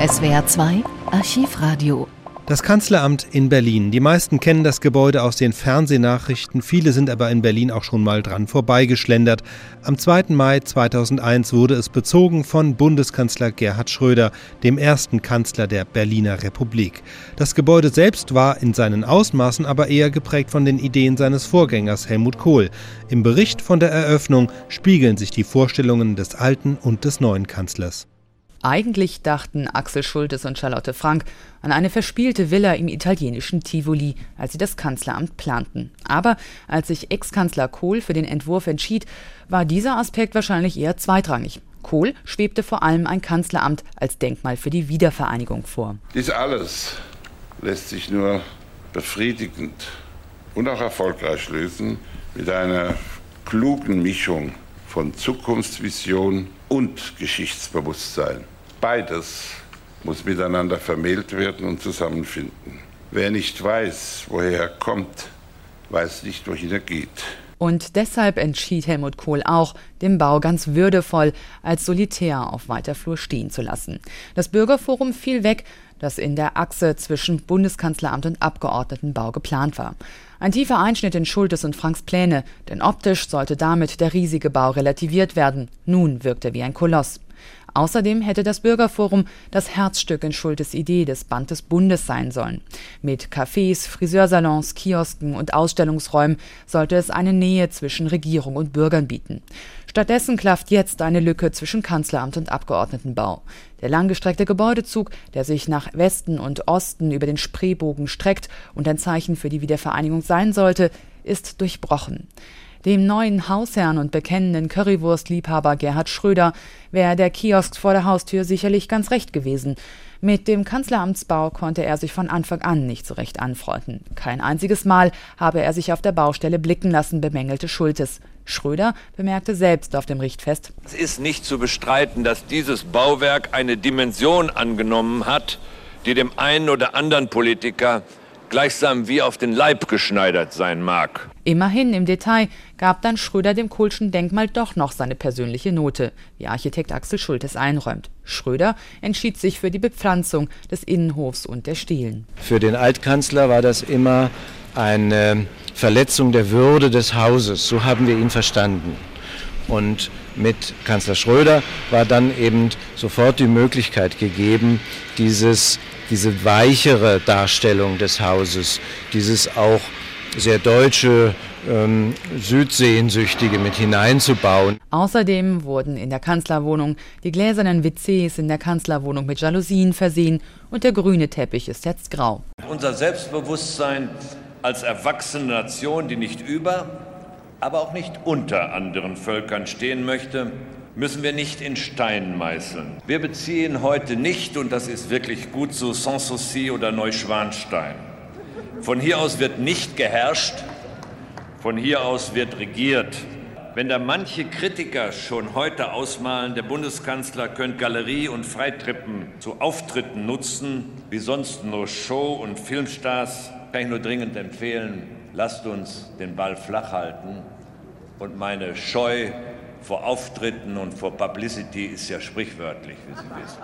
SWR 2 Archivradio das Kanzleramt in Berlin. Die meisten kennen das Gebäude aus den Fernsehnachrichten, viele sind aber in Berlin auch schon mal dran vorbeigeschlendert. Am 2. Mai 2001 wurde es bezogen von Bundeskanzler Gerhard Schröder, dem ersten Kanzler der Berliner Republik. Das Gebäude selbst war in seinen Ausmaßen aber eher geprägt von den Ideen seines Vorgängers Helmut Kohl. Im Bericht von der Eröffnung spiegeln sich die Vorstellungen des alten und des neuen Kanzlers. Eigentlich dachten Axel Schultes und Charlotte Frank an eine verspielte Villa im italienischen Tivoli, als sie das Kanzleramt planten. Aber als sich Ex-Kanzler Kohl für den Entwurf entschied, war dieser Aspekt wahrscheinlich eher zweitrangig. Kohl schwebte vor allem ein Kanzleramt als Denkmal für die Wiedervereinigung vor. Dies alles lässt sich nur befriedigend und auch erfolgreich lösen mit einer klugen Mischung von Zukunftsvision und Geschichtsbewusstsein. Beides muss miteinander vermählt werden und zusammenfinden. Wer nicht weiß, woher er kommt, weiß nicht, wohin er geht. Und deshalb entschied Helmut Kohl auch, den Bau ganz würdevoll als Solitär auf weiter Flur stehen zu lassen. Das Bürgerforum fiel weg, das in der Achse zwischen Bundeskanzleramt und Abgeordnetenbau geplant war. Ein tiefer Einschnitt in Schultes und Franks Pläne, denn optisch sollte damit der riesige Bau relativiert werden. Nun wirkt er wie ein Koloss. Außerdem hätte das Bürgerforum das Herzstück in Schultes Idee des Band des Bundes sein sollen. Mit Cafés, Friseursalons, Kiosken und Ausstellungsräumen sollte es eine Nähe zwischen Regierung und Bürgern bieten. Stattdessen klafft jetzt eine Lücke zwischen Kanzleramt und Abgeordnetenbau. Der langgestreckte Gebäudezug, der sich nach Westen und Osten über den Spreebogen streckt und ein Zeichen für die Wiedervereinigung sein sollte, ist durchbrochen. Dem neuen Hausherrn und bekennenden Currywurstliebhaber Gerhard Schröder wäre der Kiosk vor der Haustür sicherlich ganz recht gewesen. Mit dem Kanzleramtsbau konnte er sich von Anfang an nicht so recht anfreunden. Kein einziges Mal habe er sich auf der Baustelle blicken lassen, bemängelte Schultes. Schröder bemerkte selbst auf dem Richtfest. Es ist nicht zu bestreiten, dass dieses Bauwerk eine Dimension angenommen hat, die dem einen oder anderen Politiker gleichsam wie auf den Leib geschneidert sein mag. Immerhin im Detail gab dann Schröder dem Kohlschen Denkmal doch noch seine persönliche Note, wie Architekt Axel Schultes einräumt. Schröder entschied sich für die Bepflanzung des Innenhofs und der Stelen. Für den Altkanzler war das immer eine Verletzung der Würde des Hauses, so haben wir ihn verstanden. Und mit Kanzler Schröder war dann eben sofort die Möglichkeit gegeben, dieses diese weichere Darstellung des Hauses, dieses auch sehr deutsche ähm, Südsehnsüchtige mit hineinzubauen. Außerdem wurden in der Kanzlerwohnung die gläsernen WCs in der Kanzlerwohnung mit Jalousien versehen und der grüne Teppich ist jetzt grau. Unser Selbstbewusstsein als erwachsene Nation, die nicht über, aber auch nicht unter anderen Völkern stehen möchte, müssen wir nicht in Stein meißeln. Wir beziehen heute nicht, und das ist wirklich gut so, Sanssouci oder Neuschwanstein. Von hier aus wird nicht geherrscht, von hier aus wird regiert. Wenn da manche Kritiker schon heute ausmalen, der Bundeskanzler könnte Galerie und Freitreppen zu Auftritten nutzen, wie sonst nur Show- und Filmstars, kann ich nur dringend empfehlen, lasst uns den Ball flach halten und meine Scheu vor Auftritten und vor Publicity ist ja sprichwörtlich, wie Sie wissen.